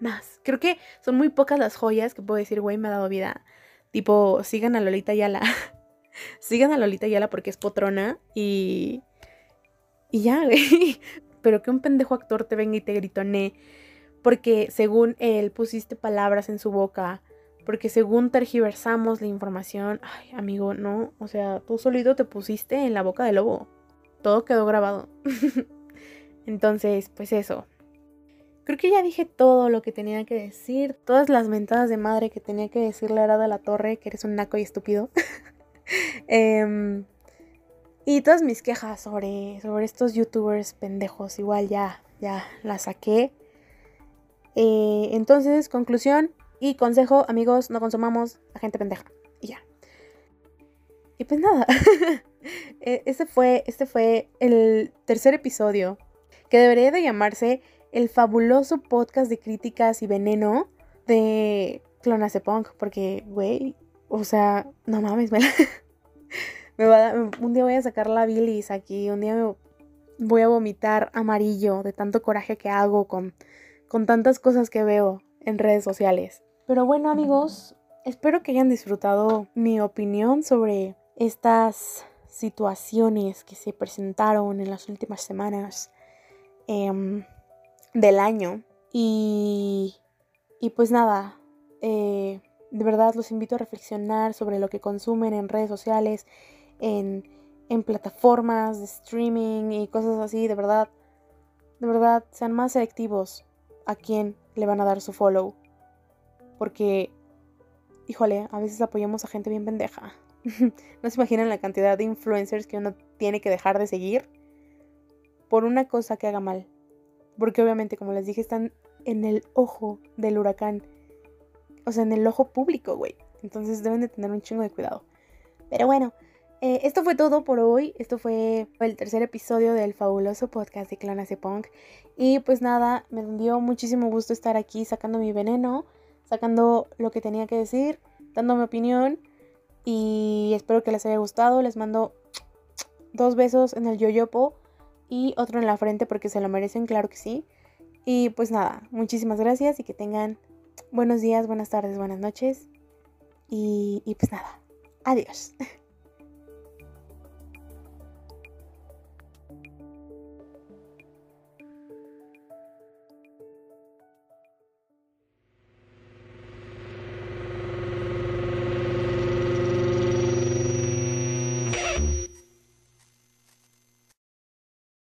más. Creo que son muy pocas las joyas que puedo decir, güey, me ha dado vida. Tipo, sigan a Lolita Yala. sigan a Lolita Yala porque es potrona y... Y ya, güey. Pero que un pendejo actor te venga y te gritone porque según él pusiste palabras en su boca, porque según tergiversamos la información, ay amigo, no, o sea, tú solito te pusiste en la boca del lobo, todo quedó grabado. Entonces, pues eso. Creo que ya dije todo lo que tenía que decir, todas las mentadas de madre que tenía que decirle a de la Torre, que eres un naco y estúpido. Em, y todas mis quejas sobre, sobre estos youtubers pendejos, igual ya, ya las saqué. Eh, entonces, conclusión y consejo, amigos, no consumamos a gente pendeja. Y ya. Y pues nada. este, fue, este fue el tercer episodio que debería de llamarse el fabuloso podcast de críticas y veneno de Clonacepunk. Porque, güey, o sea, no mames, me, va a, un día voy a sacar la bilis aquí, un día me voy a vomitar amarillo de tanto coraje que hago con con tantas cosas que veo en redes sociales. Pero bueno amigos, espero que hayan disfrutado mi opinión sobre estas situaciones que se presentaron en las últimas semanas em, del año. Y, y pues nada, eh, de verdad los invito a reflexionar sobre lo que consumen en redes sociales, en, en plataformas de streaming y cosas así. De verdad, de verdad, sean más selectivos a quién le van a dar su follow. Porque, híjole, a veces apoyamos a gente bien pendeja. no se imaginan la cantidad de influencers que uno tiene que dejar de seguir por una cosa que haga mal. Porque obviamente, como les dije, están en el ojo del huracán. O sea, en el ojo público, güey. Entonces deben de tener un chingo de cuidado. Pero bueno, eh, esto fue todo por hoy. Esto fue el tercer episodio del fabuloso podcast de Clonace Punk. Y pues nada, me dio muchísimo gusto estar aquí sacando mi veneno, sacando lo que tenía que decir, dando mi opinión. Y espero que les haya gustado. Les mando dos besos en el yoyopo y otro en la frente porque se lo merecen, claro que sí. Y pues nada, muchísimas gracias y que tengan buenos días, buenas tardes, buenas noches. Y, y pues nada, adiós.